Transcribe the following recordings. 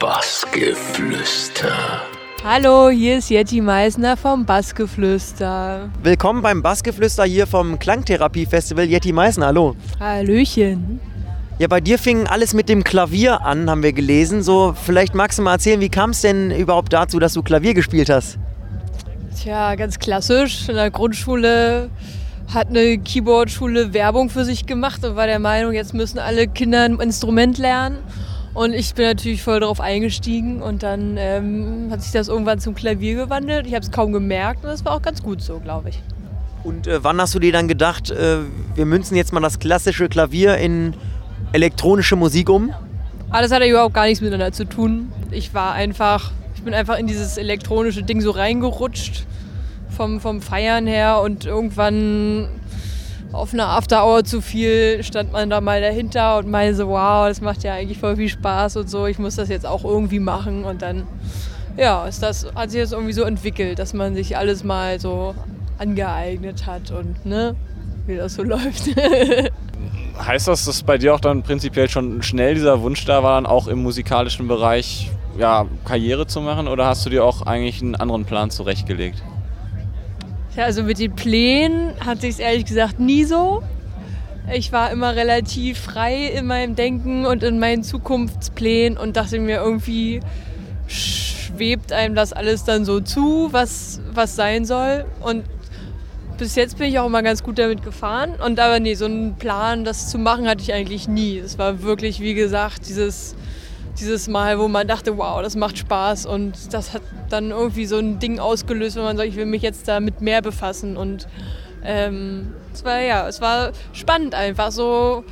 Bassgeflüster. Hallo, hier ist Jetty Meisner vom Bassgeflüster. Willkommen beim Bassgeflüster hier vom Klangtherapie-Festival Jetty Meisner. Hallo. Hallöchen. Ja, bei dir fing alles mit dem Klavier an, haben wir gelesen. So, vielleicht magst du mal erzählen, wie kam es denn überhaupt dazu, dass du Klavier gespielt hast? Tja, ganz klassisch. In der Grundschule hat eine Keyboard-Schule Werbung für sich gemacht und war der Meinung, jetzt müssen alle Kinder ein Instrument lernen. Und ich bin natürlich voll darauf eingestiegen und dann ähm, hat sich das irgendwann zum Klavier gewandelt. Ich habe es kaum gemerkt und das war auch ganz gut so, glaube ich. Und äh, wann hast du dir dann gedacht, äh, wir münzen jetzt mal das klassische Klavier in elektronische Musik um? Ah, das hat ja überhaupt gar nichts miteinander zu tun. Ich war einfach, ich bin einfach in dieses elektronische Ding so reingerutscht vom, vom Feiern her und irgendwann auf einer After Hour zu viel stand man da mal dahinter und meinte so, wow, das macht ja eigentlich voll viel Spaß und so, ich muss das jetzt auch irgendwie machen und dann, ja, ist das, hat sich das irgendwie so entwickelt, dass man sich alles mal so angeeignet hat und ne, wie das so läuft. heißt das, dass bei dir auch dann prinzipiell schon schnell dieser Wunsch da war, dann auch im musikalischen Bereich ja, Karriere zu machen oder hast du dir auch eigentlich einen anderen Plan zurechtgelegt? Ja, also mit den Plänen hatte ich es ehrlich gesagt nie so. Ich war immer relativ frei in meinem Denken und in meinen Zukunftsplänen und dachte mir irgendwie, schwebt einem das alles dann so zu, was, was sein soll. Und bis jetzt bin ich auch immer ganz gut damit gefahren. Und aber nee, so einen Plan, das zu machen, hatte ich eigentlich nie. Es war wirklich, wie gesagt, dieses dieses Mal, wo man dachte, wow, das macht Spaß und das hat dann irgendwie so ein Ding ausgelöst, wo man sagt, ich will mich jetzt damit mehr befassen und ähm, es war ja, es war spannend einfach so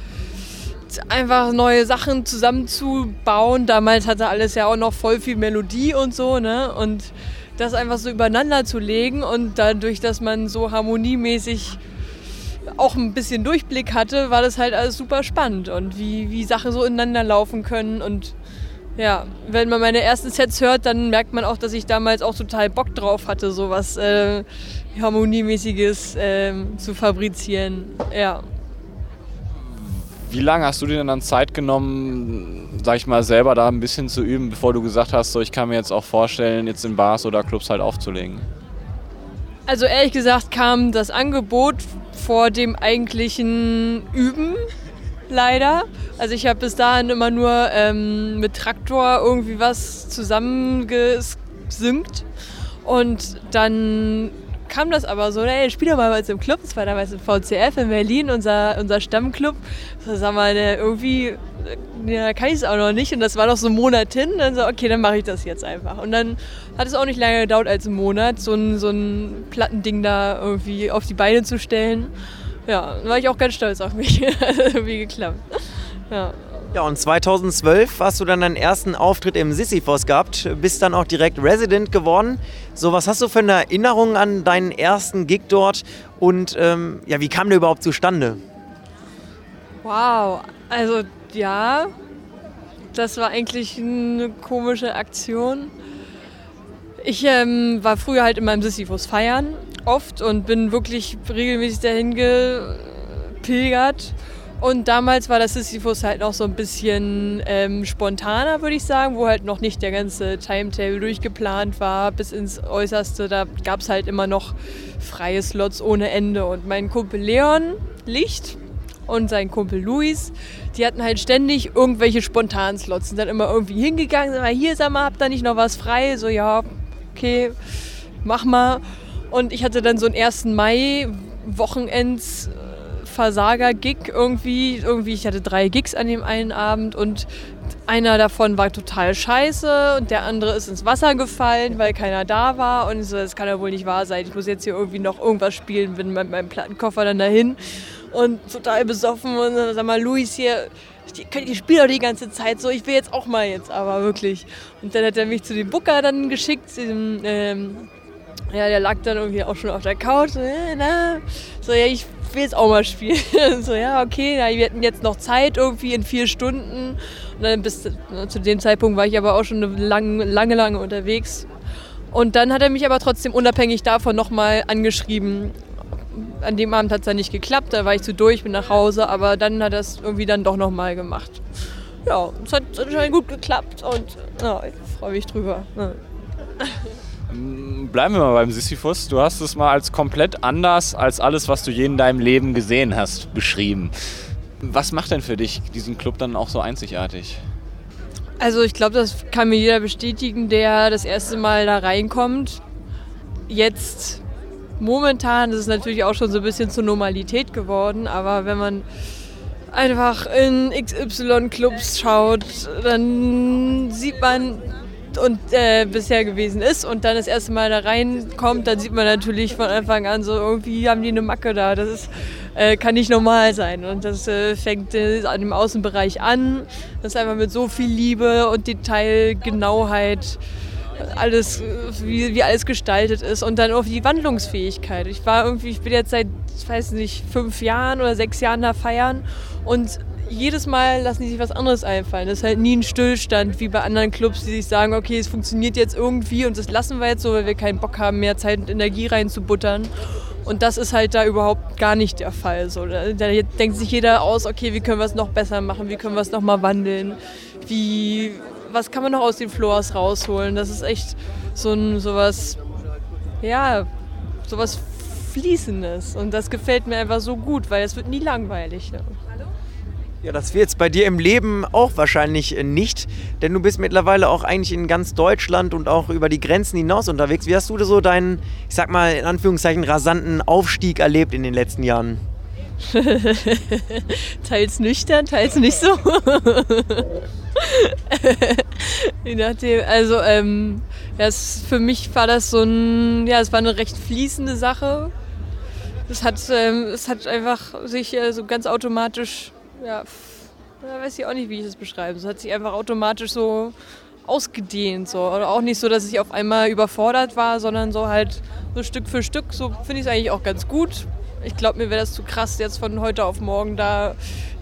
einfach neue Sachen zusammenzubauen. Damals hatte alles ja auch noch voll viel Melodie und so, ne? Und das einfach so übereinander zu legen und dadurch, dass man so harmoniemäßig auch ein bisschen Durchblick hatte, war das halt alles super spannend und wie, wie Sachen so ineinander laufen können und ja, wenn man meine ersten Sets hört, dann merkt man auch, dass ich damals auch total Bock drauf hatte, sowas äh, Harmoniemäßiges äh, zu fabrizieren. Ja. Wie lange hast du dir denn dann Zeit genommen, sag ich mal, selber da ein bisschen zu üben, bevor du gesagt hast, so ich kann mir jetzt auch vorstellen, jetzt in Bars oder Clubs halt aufzulegen? Also ehrlich gesagt kam das Angebot vor dem eigentlichen Üben leider. Also ich habe bis dahin immer nur ähm, mit Traktor irgendwie was zusammengesynkt. Und dann kam das aber so, ey, spiel doch mal bei uns im Club. Das war damals im VCF in Berlin, unser, unser Stammclub. So, sag mal, ne, irgendwie ja, kann ich es auch noch nicht. Und das war noch so ein Monat hin. Dann so, okay, dann mache ich das jetzt einfach. Und dann hat es auch nicht lange gedauert als einen Monat, so ein, so ein Plattending da irgendwie auf die Beine zu stellen ja, da war ich auch ganz stolz auf mich. Wie geklappt. Ja. Ja, und 2012 hast du dann deinen ersten Auftritt im Sisyphos gehabt, bist dann auch direkt Resident geworden. So, was hast du für eine Erinnerung an deinen ersten Gig dort und ähm, ja, wie kam der überhaupt zustande? Wow, also ja, das war eigentlich eine komische Aktion. Ich ähm, war früher halt immer im Sisyphos feiern oft und bin wirklich regelmäßig dahin gepilgert. Und damals war das Sisyphus halt noch so ein bisschen ähm, spontaner, würde ich sagen, wo halt noch nicht der ganze Timetable durchgeplant war bis ins Äußerste. Da gab es halt immer noch freie Slots ohne Ende. Und mein Kumpel Leon Licht und sein Kumpel Luis, die hatten halt ständig irgendwelche spontanen Slots. Sind dann immer irgendwie hingegangen, sagen, hier, sag mal, habt ihr nicht noch was frei? So, ja, okay, mach mal. Und ich hatte dann so einen 1. Mai Wochenends Versager-Gig irgendwie. Irgendwie, ich hatte drei Gigs an dem einen Abend und einer davon war total scheiße und der andere ist ins Wasser gefallen, weil keiner da war. Und so, das kann ja wohl nicht wahr sein. Ich muss jetzt hier irgendwie noch irgendwas spielen, bin mit meinem Plattenkoffer dann dahin und total besoffen und sag mal, Luis hier, ich spiele doch die ganze Zeit so, ich will jetzt auch mal jetzt, aber wirklich. Und dann hat er mich zu dem Booker dann geschickt, dem, ähm, ja, der lag dann irgendwie auch schon auf der Couch. So, so, ja, ich will jetzt auch mal spielen. so, ja, okay, na, wir hätten jetzt noch Zeit irgendwie in vier Stunden. Und dann bis zu dem Zeitpunkt war ich aber auch schon lang, lange, lange unterwegs. Und dann hat er mich aber trotzdem unabhängig davon nochmal angeschrieben. An dem Abend hat es dann nicht geklappt, da war ich zu durch, bin nach Hause, aber dann hat er es irgendwie dann doch nochmal gemacht. ja, es hat anscheinend gut geklappt und ja, ich freue mich drüber. Bleiben wir mal beim Sisyphus. Du hast es mal als komplett anders als alles, was du je in deinem Leben gesehen hast, beschrieben. Was macht denn für dich diesen Club dann auch so einzigartig? Also ich glaube, das kann mir jeder bestätigen, der das erste Mal da reinkommt. Jetzt momentan ist es natürlich auch schon so ein bisschen zur Normalität geworden, aber wenn man einfach in XY-Clubs schaut, dann sieht man und äh, bisher gewesen ist und dann das erste Mal da reinkommt, dann sieht man natürlich von Anfang an so, irgendwie haben die eine Macke da. Das ist, äh, kann nicht normal sein. Und das äh, fängt äh, an dem Außenbereich an. Das ist einfach mit so viel Liebe und Detailgenauheit alles, wie, wie alles gestaltet ist und dann auch die Wandlungsfähigkeit. Ich war irgendwie, ich bin jetzt seit, weiß nicht, fünf Jahren oder sechs Jahren da feiern und jedes Mal lassen die sich was anderes einfallen. Das ist halt nie ein Stillstand wie bei anderen Clubs, die sich sagen, okay, es funktioniert jetzt irgendwie und das lassen wir jetzt so, weil wir keinen Bock haben, mehr Zeit und Energie reinzubuttern. Und das ist halt da überhaupt gar nicht der Fall. So, da, da denkt sich jeder aus, okay, wie können wir es noch besser machen, wie können wir es noch mal wandeln, wie, was kann man noch aus den Floors rausholen. Das ist echt so ein sowas, ja, sowas Fließendes. Und das gefällt mir einfach so gut, weil es wird nie langweilig. Ja. Ja, das wird jetzt bei dir im Leben auch wahrscheinlich nicht, denn du bist mittlerweile auch eigentlich in ganz Deutschland und auch über die Grenzen hinaus unterwegs. Wie hast du so deinen, ich sag mal in Anführungszeichen, rasanten Aufstieg erlebt in den letzten Jahren? teils nüchtern, teils nicht so. Je nachdem, also ähm, ja, es, für mich war das so ein, ja, es war eine recht fließende Sache. Es hat, ähm, es hat einfach sich äh, so ganz automatisch ja, da weiß ich auch nicht, wie ich das beschreiben. Es hat sich einfach automatisch so ausgedehnt. So. Oder auch nicht so, dass ich auf einmal überfordert war, sondern so halt so Stück für Stück. So finde ich es eigentlich auch ganz gut. Ich glaube, mir wäre das zu krass, jetzt von heute auf morgen da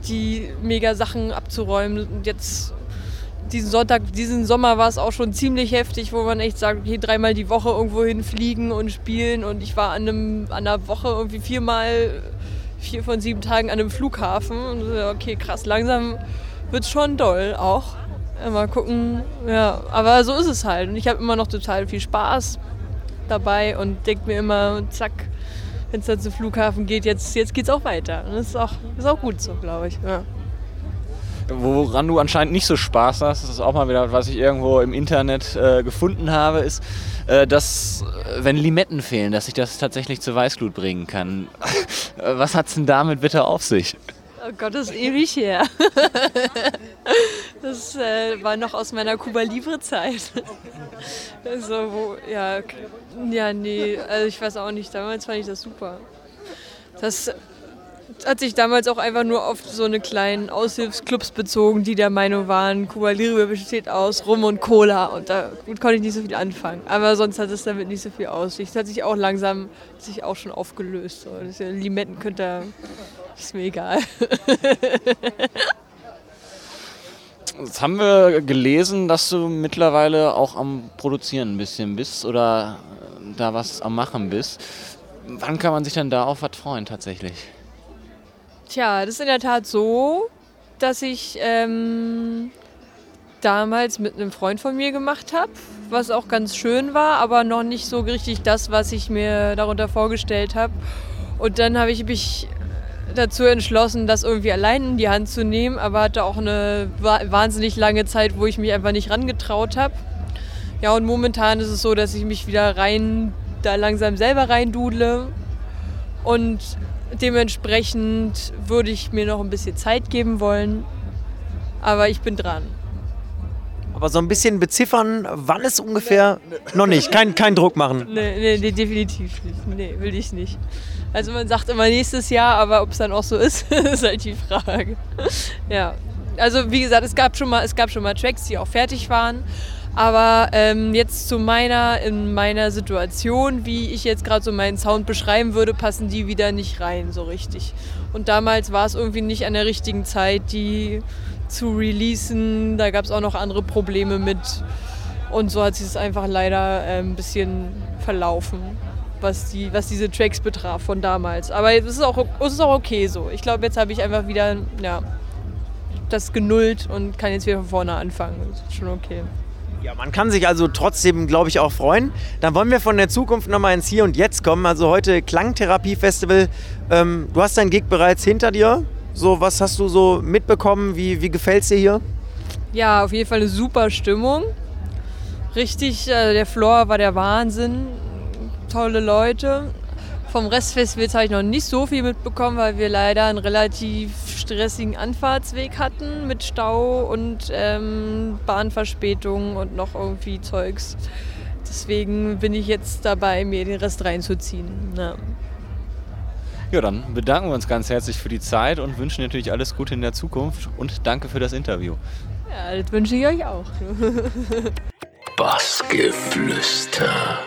die mega Sachen abzuräumen. Und jetzt diesen Sonntag, diesen Sommer war es auch schon ziemlich heftig, wo man echt sagt, okay, dreimal die Woche irgendwo hinfliegen und spielen. Und ich war an, einem, an einer Woche irgendwie viermal vier von sieben Tagen an einem Flughafen. Und okay, krass, langsam wird es schon doll auch. Mal gucken, ja, aber so ist es halt. Und ich habe immer noch total viel Spaß dabei und denke mir immer, zack, wenn es dann zum Flughafen geht, jetzt, jetzt geht es auch weiter. Und das ist auch, ist auch gut so, glaube ich. Ja. Woran du anscheinend nicht so Spaß hast, das ist auch mal wieder, was ich irgendwo im Internet äh, gefunden habe, ist, äh, dass, äh, wenn Limetten fehlen, dass ich das tatsächlich zur Weißglut bringen kann. Äh, was hat es denn damit bitte auf sich? Oh Gott, das ist ewig her. Das äh, war noch aus meiner Cuba Libre Zeit. Also, wo, ja, ja, nee, also ich weiß auch nicht, damals fand ich das super. Das hat sich damals auch einfach nur auf so eine kleinen Aushilfsclubs bezogen, die der Meinung waren, Cuba Libre besteht aus Rum und Cola und da konnte ich nicht so viel anfangen. Aber sonst hat es damit nicht so viel Aussicht. Es hat sich auch langsam sich auch schon aufgelöst. So. Das Limetten könnte, ist mir egal. Jetzt haben wir gelesen, dass du mittlerweile auch am Produzieren ein bisschen bist oder da was am Machen bist. Wann kann man sich denn da auf was freuen tatsächlich? Tja, das ist in der Tat so, dass ich ähm, damals mit einem Freund von mir gemacht habe, was auch ganz schön war, aber noch nicht so richtig das, was ich mir darunter vorgestellt habe. Und dann habe ich mich dazu entschlossen, das irgendwie allein in die Hand zu nehmen, aber hatte auch eine wahnsinnig lange Zeit, wo ich mich einfach nicht rangetraut habe. Ja, und momentan ist es so, dass ich mich wieder rein, da langsam selber reindudle und Dementsprechend würde ich mir noch ein bisschen Zeit geben wollen. Aber ich bin dran. Aber so ein bisschen beziffern, wann es ungefähr. Nee. Noch nicht, kein, kein Druck machen. Nee, nee, nee, definitiv nicht. Nee, will ich nicht. Also man sagt immer nächstes Jahr, aber ob es dann auch so ist, ist halt die Frage. Ja. Also wie gesagt, es gab schon mal, es gab schon mal Tracks, die auch fertig waren. Aber ähm, jetzt zu meiner, in meiner Situation, wie ich jetzt gerade so meinen Sound beschreiben würde, passen die wieder nicht rein so richtig. Und damals war es irgendwie nicht an der richtigen Zeit, die zu releasen. Da gab es auch noch andere Probleme mit. Und so hat sich es einfach leider äh, ein bisschen verlaufen, was, die, was diese Tracks betraf von damals. Aber es ist auch, es ist auch okay so. Ich glaube, jetzt habe ich einfach wieder, ja, das genullt und kann jetzt wieder von vorne anfangen. Das ist schon okay. Ja, man kann sich also trotzdem, glaube ich, auch freuen. Dann wollen wir von der Zukunft nochmal ins Hier und Jetzt kommen. Also heute Klangtherapie-Festival. Ähm, du hast deinen Gig bereits hinter dir. So, was hast du so mitbekommen? Wie, wie gefällt es dir hier? Ja, auf jeden Fall eine super Stimmung. Richtig, äh, der Floor war der Wahnsinn. Tolle Leute. Vom Restfestivals habe ich noch nicht so viel mitbekommen, weil wir leider einen relativ stressigen Anfahrtsweg hatten mit Stau und ähm, Bahnverspätungen und noch irgendwie Zeugs. Deswegen bin ich jetzt dabei, mir den Rest reinzuziehen. Ja. Ja, dann bedanken wir uns ganz herzlich für die Zeit und wünschen natürlich alles Gute in der Zukunft und danke für das Interview. Ja, das wünsche ich euch auch. Bassgeflüster.